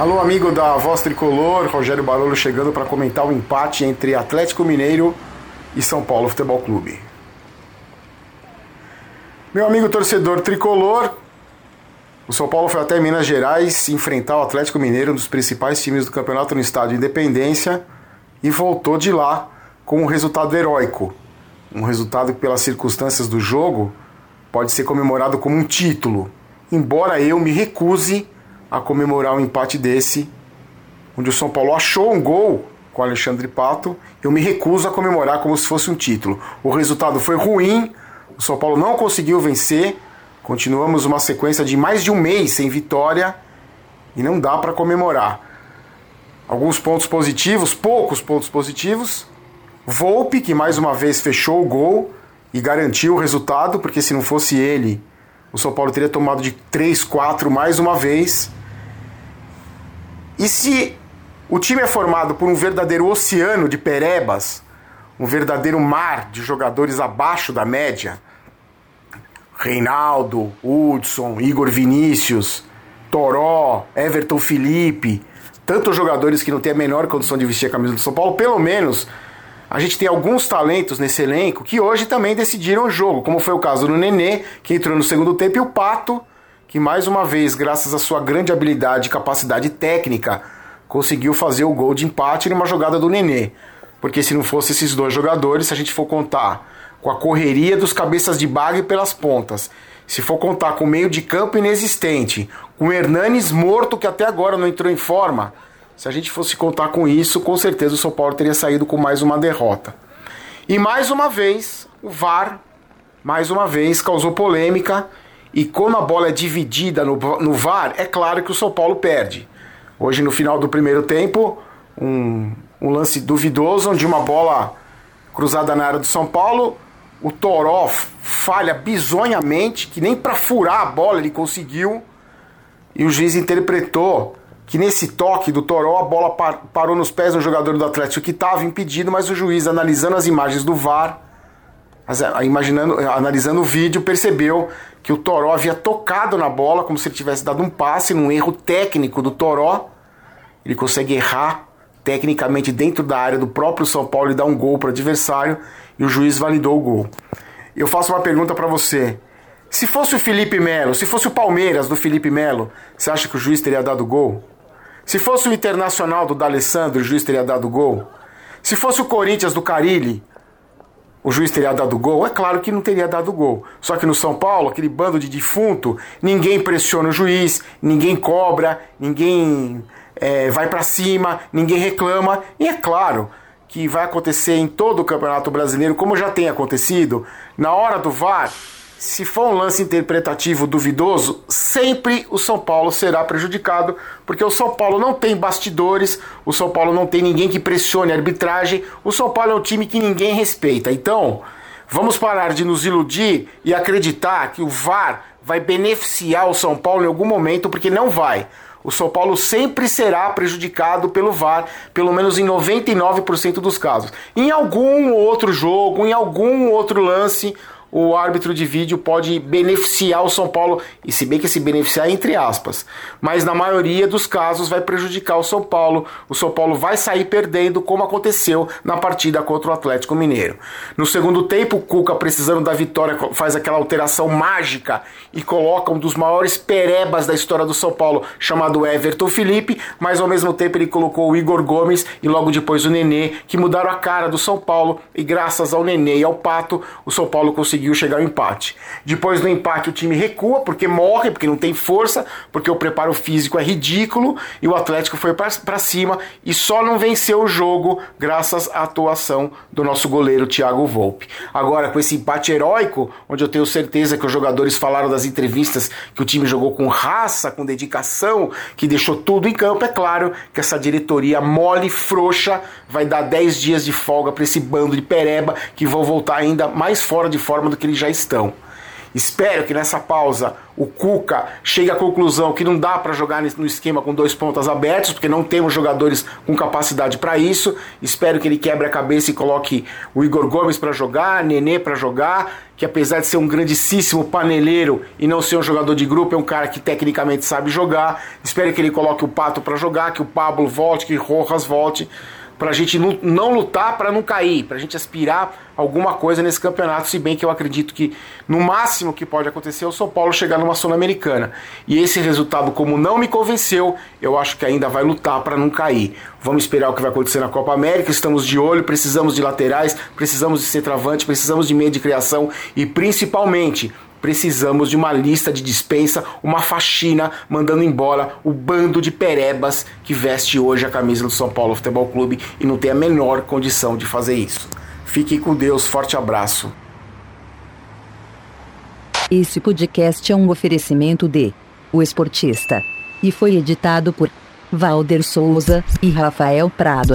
Alô, amigo da Voz Tricolor, Rogério Barolo chegando para comentar o empate entre Atlético Mineiro e São Paulo Futebol Clube. Meu amigo torcedor tricolor, o São Paulo foi até Minas Gerais enfrentar o Atlético Mineiro, um dos principais times do campeonato no estádio Independência, e voltou de lá com um resultado heróico. Um resultado que, pelas circunstâncias do jogo, pode ser comemorado como um título, embora eu me recuse a comemorar um empate desse, onde o São Paulo achou um gol com o Alexandre Pato, eu me recuso a comemorar como se fosse um título. O resultado foi ruim, o São Paulo não conseguiu vencer, continuamos uma sequência de mais de um mês sem vitória e não dá para comemorar. Alguns pontos positivos, poucos pontos positivos. Volpe, que mais uma vez fechou o gol e garantiu o resultado, porque se não fosse ele, o São Paulo teria tomado de 3, 4 mais uma vez. E se o time é formado por um verdadeiro oceano de perebas, um verdadeiro mar de jogadores abaixo da média, Reinaldo, Hudson, Igor Vinícius, Toró, Everton Felipe, tantos jogadores que não têm a menor condição de vestir a camisa do São Paulo, pelo menos a gente tem alguns talentos nesse elenco que hoje também decidiram o jogo, como foi o caso do Nenê, que entrou no segundo tempo, e o Pato, que mais uma vez, graças à sua grande habilidade e capacidade técnica, conseguiu fazer o gol de empate numa jogada do Nenê. Porque se não fosse esses dois jogadores, se a gente for contar com a correria dos cabeças de bagre pelas pontas. Se for contar com o meio de campo inexistente, com o Hernanes morto que até agora não entrou em forma, se a gente fosse contar com isso, com certeza o São Paulo teria saído com mais uma derrota. E mais uma vez, o VAR, mais uma vez, causou polêmica. E como a bola é dividida no, no VAR, é claro que o São Paulo perde. Hoje, no final do primeiro tempo, um, um lance duvidoso, onde uma bola cruzada na área do São Paulo, o Toró falha bizonhamente, que nem para furar a bola ele conseguiu. E o juiz interpretou que nesse toque do Toró a bola par parou nos pés do jogador do Atlético que estava impedido, mas o juiz, analisando as imagens do VAR, imaginando, analisando o vídeo, percebeu que o Toró havia tocado na bola como se ele tivesse dado um passe num erro técnico do Toró. Ele consegue errar tecnicamente dentro da área do próprio São Paulo e dar um gol para o adversário e o juiz validou o gol. Eu faço uma pergunta para você. Se fosse o Felipe Melo, se fosse o Palmeiras do Felipe Melo, você acha que o juiz teria dado gol? Se fosse o Internacional do D'Alessandro, o juiz teria dado gol? Se fosse o Corinthians do Carilli, o juiz teria dado gol? É claro que não teria dado gol. Só que no São Paulo, aquele bando de defunto, ninguém pressiona o juiz, ninguém cobra, ninguém é, vai para cima, ninguém reclama. E é claro, que vai acontecer em todo o Campeonato Brasileiro, como já tem acontecido, na hora do VAR, se for um lance interpretativo duvidoso, sempre o São Paulo será prejudicado, porque o São Paulo não tem bastidores, o São Paulo não tem ninguém que pressione a arbitragem, o São Paulo é um time que ninguém respeita. Então, vamos parar de nos iludir e acreditar que o VAR vai beneficiar o São Paulo em algum momento, porque não vai o São Paulo sempre será prejudicado pelo VAR, pelo menos em 99% dos casos. Em algum outro jogo, em algum outro lance, o árbitro de vídeo pode beneficiar o São Paulo, e se bem que se beneficiar é entre aspas, mas na maioria dos casos vai prejudicar o São Paulo. O São Paulo vai sair perdendo, como aconteceu na partida contra o Atlético Mineiro. No segundo tempo, o Cuca, precisando da vitória, faz aquela alteração mágica e coloca um dos maiores perebas da história do São Paulo, chamado Everton Felipe, mas ao mesmo tempo ele colocou o Igor Gomes e logo depois o Nenê, que mudaram a cara do São Paulo, e graças ao Nenê e ao Pato, o São Paulo conseguiu conseguiu chegar ao empate. Depois do empate, o time recua porque morre, porque não tem força, porque o preparo físico é ridículo e o Atlético foi para cima e só não venceu o jogo graças à atuação do nosso goleiro Thiago Volpe. Agora, com esse empate heróico, onde eu tenho certeza que os jogadores falaram das entrevistas que o time jogou com raça, com dedicação, que deixou tudo em campo, é claro que essa diretoria mole frouxa vai dar 10 dias de folga para esse bando de pereba que vão voltar ainda mais fora de forma do que eles já estão. Espero que nessa pausa o Cuca chegue à conclusão que não dá para jogar no esquema com dois pontas abertos, porque não temos jogadores com capacidade para isso. Espero que ele quebre a cabeça e coloque o Igor Gomes para jogar, Nenê para jogar, que apesar de ser um grandíssimo paneleiro e não ser um jogador de grupo, é um cara que tecnicamente sabe jogar. Espero que ele coloque o Pato para jogar, que o Pablo volte, que o Rojas volte para a gente não, lutar para não cair, para a gente aspirar alguma coisa nesse campeonato, se bem que eu acredito que no máximo que pode acontecer é o São Paulo chegar numa Sul-Americana. E esse resultado, como não me convenceu, eu acho que ainda vai lutar para não cair. Vamos esperar o que vai acontecer na Copa América, estamos de olho, precisamos de laterais, precisamos de centroavante, precisamos de meio de criação e principalmente Precisamos de uma lista de dispensa, uma faxina mandando embora o bando de perebas que veste hoje a camisa do São Paulo Futebol Clube e não tem a menor condição de fazer isso. Fiquem com Deus, forte abraço. Esse podcast é um oferecimento de O Esportista e foi editado por Valder Souza e Rafael Prado.